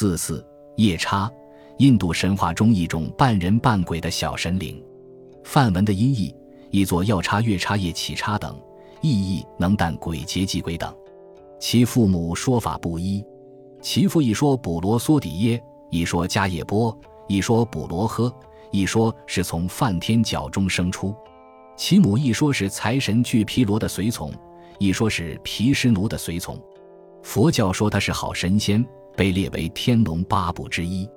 四四夜叉，印度神话中一种半人半鬼的小神灵。梵文的音译译作药叉、月叉、夜起叉等，意义能啖鬼节祭鬼等。其父母说法不一，其父一说补罗梭底耶，一说迦叶波，一说补罗诃，一说是从梵天脚中生出；其母一说是财神巨毗罗的随从，一说是毗湿奴的随从。佛教说他是好神仙，被列为天龙八部之一。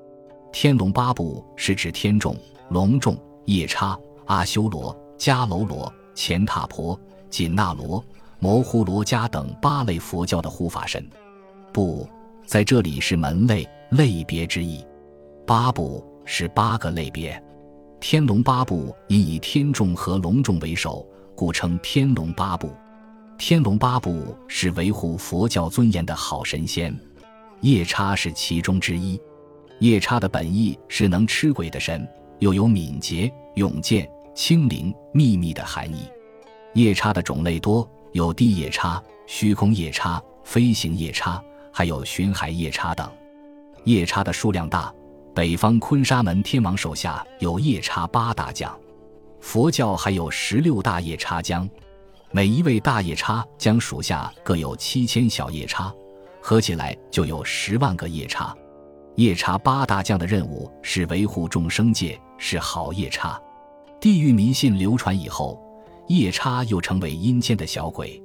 天龙八部是指天众、龙众、夜叉、阿修罗、迦楼罗、乾闼婆、紧那罗、摩呼罗伽等八类佛教的护法神。部在这里是门类、类别之意。八部是八个类别。天龙八部因以天众和龙众为首，故称天龙八部。天龙八部是维护佛教尊严的好神仙，夜叉是其中之一。夜叉的本意是能吃鬼的神，又有敏捷、勇健、轻灵、秘密的含义。夜叉的种类多，有地夜叉、虚空夜叉、飞行夜叉，还有巡海夜叉等。夜叉的数量大，北方坤沙门天王手下有夜叉八大将，佛教还有十六大夜叉将。每一位大夜叉将属下各有七千小夜叉，合起来就有十万个夜叉。夜叉八大将的任务是维护众生界，是好夜叉。地狱迷信流传以后，夜叉又成为阴间的小鬼，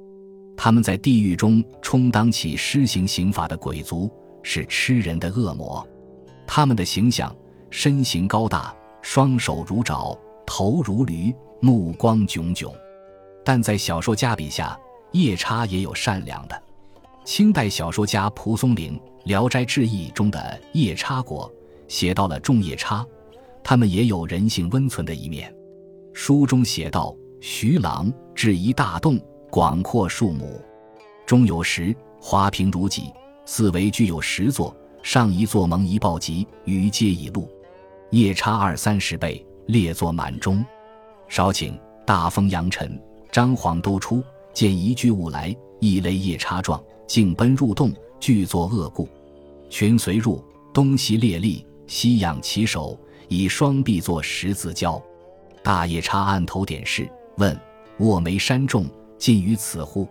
他们在地狱中充当起施行刑法的鬼族，是吃人的恶魔。他们的形象身形高大，双手如爪，头如驴，目光炯炯。但在小说家笔下，夜叉也有善良的。清代小说家蒲松龄《聊斋志异》中的夜叉国写到了众夜叉，他们也有人性温存的一面。书中写道：“徐郎至一大洞，广阔数亩，中有石，花瓶如脊，四围具有十座，上一座蒙一抱吉，余皆已露。夜叉二三十倍，列坐满中。少顷，大风扬尘。”张皇都出，见一巨物来，一雷夜叉状，径奔入洞，具作恶故。群随入，东西列立，西仰其手，以双臂作十字交。大夜叉按头点视，问：“卧眉山众，尽于此乎？”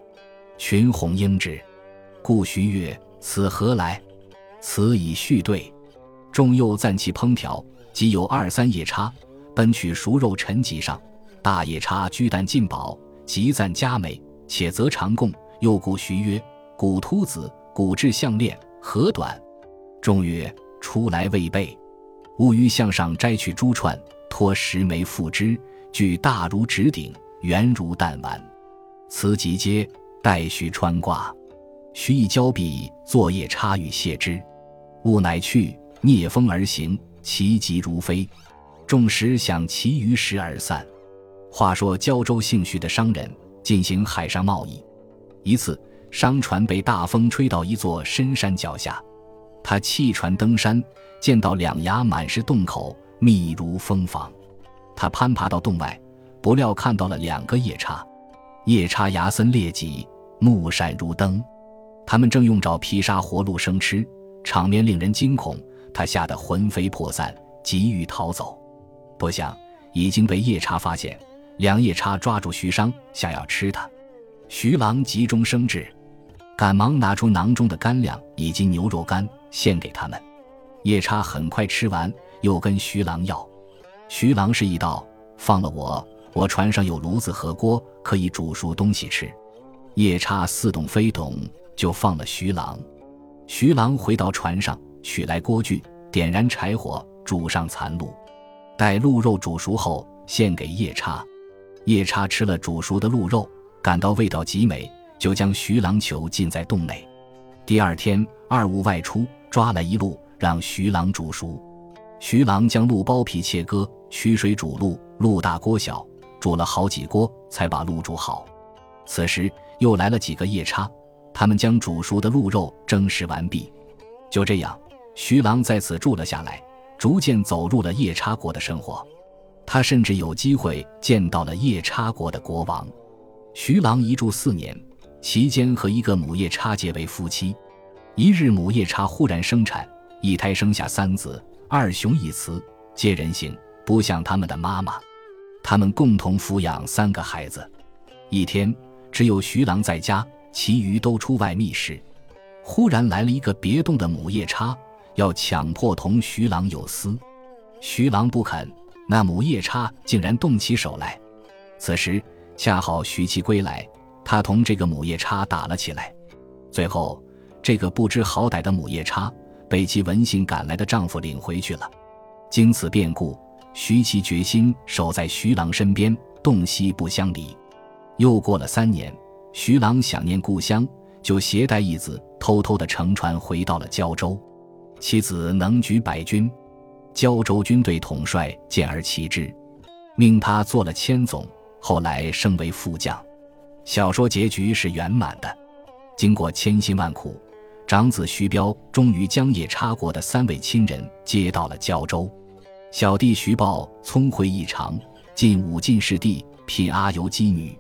群鸿应之。故徐曰：“此何来？”此以续对。众又赞其烹调，即有二三夜叉奔取熟肉陈集上。大夜叉居啖进饱。极赞佳美，且则长贡。又故徐曰：“古秃子，古制项链何短？”众曰：“初来未备。”吾于项上摘去珠串，托十枚付之，具大如指鼎，圆如弹丸。此即皆待徐穿挂。徐以交臂作夜叉与谢之。吾乃去，逆风而行，其疾如飞。众时想其余时而散。话说胶州姓徐的商人进行海上贸易，一次商船被大风吹到一座深山脚下，他弃船登山，见到两崖满是洞口，密如蜂房。他攀爬到洞外，不料看到了两个夜叉，夜叉牙森裂脊，目闪如灯，他们正用爪劈杀活鹿生吃，场面令人惊恐。他吓得魂飞魄散，急欲逃走，不想已经被夜叉发现。两夜叉抓住徐商，想要吃他。徐郎急中生智，赶忙拿出囊中的干粮以及牛肉干献给他们。夜叉很快吃完，又跟徐郎要。徐郎示意道：“放了我，我船上有炉子和锅，可以煮熟东西吃。”夜叉似懂非懂，就放了徐郎。徐郎回到船上，取来锅具，点燃柴火，煮上残鹿。待鹿肉煮熟后，献给夜叉。夜叉吃了煮熟的鹿肉，感到味道极美，就将徐郎囚禁在洞内。第二天二五外出，抓来一鹿，让徐郎煮熟。徐郎将鹿剥皮切割，取水煮鹿，鹿大锅小，煮了好几锅才把鹿煮好。此时又来了几个夜叉，他们将煮熟的鹿肉蒸食完毕。就这样，徐郎在此住了下来，逐渐走入了夜叉国的生活。他甚至有机会见到了夜叉国的国王。徐郎一住四年，期间和一个母夜叉结为夫妻。一日，母夜叉忽然生产，一胎生下三子，二雄一雌，皆人形，不像他们的妈妈。他们共同抚养三个孩子。一天，只有徐郎在家，其余都出外觅食。忽然来了一个别动的母夜叉，要强迫同徐郎有私。徐郎不肯，那母夜叉竟然动起手来。此时恰好徐妻归来，他同这个母夜叉打了起来。最后，这个不知好歹的母夜叉被其闻信赶来的丈夫领回去了。经此变故，徐妻决心守在徐郎身边，洞悉不相离。又过了三年，徐郎想念故乡，就携带义子偷偷的乘船回到了胶州。妻子能举百军，胶州军队统帅见而奇之，命他做了千总，后来升为副将。小说结局是圆满的。经过千辛万苦，长子徐彪终于将夜叉国的三位亲人接到了胶州。小弟徐豹聪慧异常，进武进士第，聘阿尤姬女。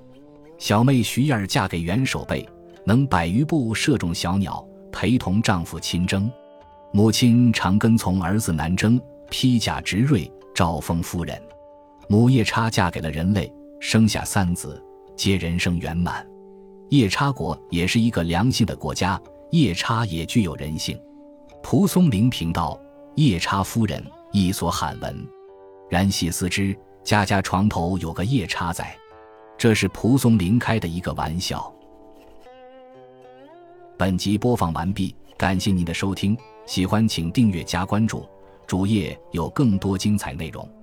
小妹徐燕嫁给袁守备，能百余步射中小鸟，陪同丈夫亲征。母亲常跟从儿子南征，披甲执锐，招封夫人。母夜叉嫁给了人类，生下三子，皆人生圆满。夜叉国也是一个良性的国家，夜叉也具有人性。蒲松龄评道：“夜叉夫人，一所罕闻。然细思之，家家床头有个夜叉在。”这是蒲松龄开的一个玩笑。本集播放完毕，感谢您的收听，喜欢请订阅加关注，主页有更多精彩内容。